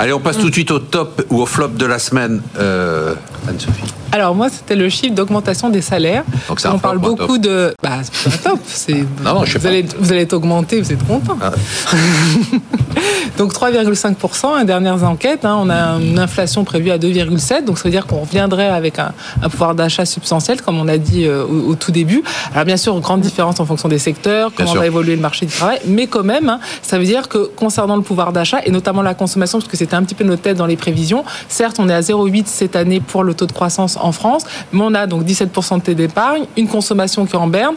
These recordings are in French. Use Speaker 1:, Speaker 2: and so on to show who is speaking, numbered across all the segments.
Speaker 1: Allez, on passe tout de suite au top ou au flop de la semaine. Euh, Anne-Sophie.
Speaker 2: Alors moi, c'était le chiffre d'augmentation des salaires.
Speaker 1: Donc
Speaker 2: on parle beaucoup de. Bah, c'est pas top.
Speaker 1: Non, non, je sais
Speaker 2: vous
Speaker 1: pas.
Speaker 2: allez, vous allez être augmenté, vous êtes content.
Speaker 1: Ah.
Speaker 2: donc 3,5%, à dernières enquêtes. hein, on a une inflation prévue à 2,7, donc ça veut dire qu'on reviendrait avec un, un pouvoir d'achat substantiel, comme on l'a dit euh, au, au tout début. Alors bien sûr, grande différence en fonction des secteurs, comment va évoluer le marché du travail, mais quand même, hein, ça veut dire que concernant le pouvoir d'achat et notamment la consommation, parce que c'était un petit peu notre tête dans les prévisions, certes, on est à 0,8 cette année pour le taux de croissance en France, mais on a donc 17% de taux d'épargne, une consommation qui est en berne.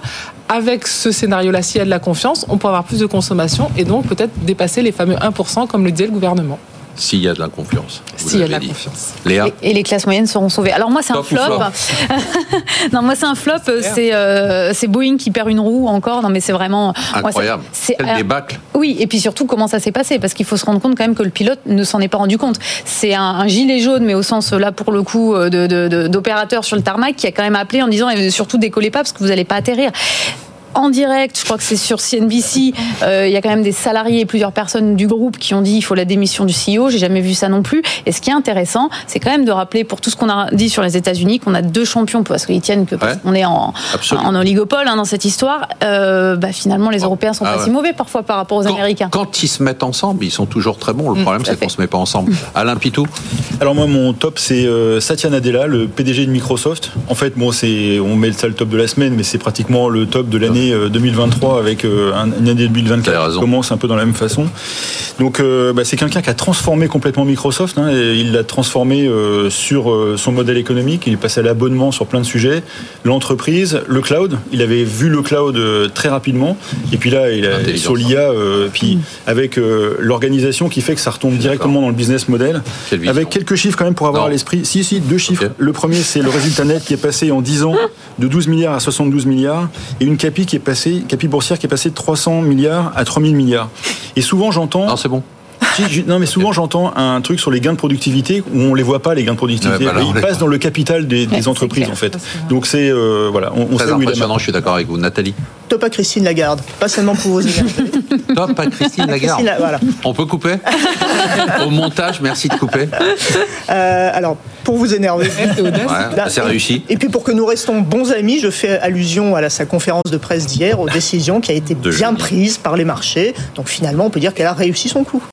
Speaker 2: Avec ce scénario-là, s'il y a de la confiance, on peut avoir plus de consommation et donc peut-être dépasser les fameux 1%, comme le disait le gouvernement.
Speaker 1: S'il y a de la confiance.
Speaker 2: S'il y a de la
Speaker 1: dit.
Speaker 2: confiance.
Speaker 1: Léa
Speaker 3: Et, et les classes moyennes seront sauvées. Alors moi c'est un flop. non moi c'est un flop. C'est euh, c'est Boeing qui perd une roue encore. Non mais c'est vraiment
Speaker 1: Incroyable.
Speaker 3: c'est-
Speaker 1: Quel
Speaker 3: c'est-
Speaker 1: débâcle.
Speaker 3: Oui, et puis surtout comment ça s'est passé, parce qu'il faut se rendre compte quand même que le pilote ne s'en est pas rendu compte. C'est un, un gilet jaune, mais au sens là pour le coup euh, de- de- de- d'opérateur sur le tarmac qui a quand même appelé en disant et surtout décollez pas parce que vous n'allez pas atterrir. En direct, je crois que c'est sur CNBC, euh, il y a quand même des salariés et plusieurs personnes du groupe qui ont dit il faut la démission du CEO. J'ai jamais vu ça non plus. Et ce qui est intéressant, c'est quand même de rappeler pour tout ce qu'on a dit sur les États-Unis qu'on a deux champions parce qu'ils tiennent que parce
Speaker 1: Ouais.
Speaker 3: qu'on est en, en oligopole hein, dans cette histoire. Euh, bah, finalement, les Européens sont
Speaker 1: Ah
Speaker 3: pas
Speaker 1: ouais.
Speaker 3: si mauvais parfois par rapport aux
Speaker 1: Quand,
Speaker 3: Américains.
Speaker 1: quand ils se mettent ensemble, ils sont toujours très bons. Le
Speaker 3: Mm,
Speaker 1: problème, c'est qu'on se met pas ensemble. Alain Pitou
Speaker 4: Alors moi mon top c'est euh, Satya Nadella, le PDG de Microsoft. En fait bon c'est on met ça le top de la semaine mais c'est pratiquement le top de l'année euh, 2023 avec euh, un- une année
Speaker 1: Vous avez
Speaker 4: 2024
Speaker 1: raison.
Speaker 4: qui commence un peu dans la même façon. Donc euh, bah, c'est quelqu'un qui a transformé complètement Microsoft. hein, et il l'a transformé euh, sur euh, son modèle économique. Il est passé à l'abonnement sur plein de sujets, l'entreprise, le cloud. Il avait vu le cloud euh, très rapidement et puis là il a sur l'IA euh, puis avec euh, l'organisation qui fait que ça retombe directement dans le business model. Avec quelques chiffres quand même pour avoir
Speaker 1: Non.
Speaker 4: à l'esprit. Si, si, deux chiffres. Le premier, c'est le résultat net qui est passé en 10 ans de 12 milliards à 72 milliards et une capi qui est passée, capi boursière qui est passée de 300 milliards à 3000 milliards. Et souvent, j'entends.
Speaker 1: C'est bon.
Speaker 4: Si, je- non, mais souvent j'entends un truc sur les gains de productivité où on les voit pas les gains de productivité.
Speaker 1: Ouais, bah là,
Speaker 4: ils passent dans le capital des, des
Speaker 3: Ouais,
Speaker 4: entreprises en fait. Donc c'est euh, voilà, on, on
Speaker 1: Très
Speaker 4: sait où il est.
Speaker 1: impressionnant, je suis d'accord avec vous. Nathalie
Speaker 5: Top à Christine Lagarde, pas seulement pour vos.
Speaker 1: Top à Christine Lagarde.
Speaker 5: Christine, voilà.
Speaker 1: On peut couper Au montage, merci de couper.
Speaker 5: Euh, alors, pour vous énerver.
Speaker 2: C'est audace.
Speaker 1: Ouais,
Speaker 5: Là,
Speaker 1: c'est
Speaker 5: et-
Speaker 1: réussi.
Speaker 5: Et puis pour que nous restons bons amis, je fais allusion à la, sa conférence de presse d'hier, aux décisions qui a été
Speaker 1: De
Speaker 5: bien
Speaker 1: jeudi.
Speaker 5: prises par les marchés. Donc finalement, on peut dire qu'elle a réussi son coup.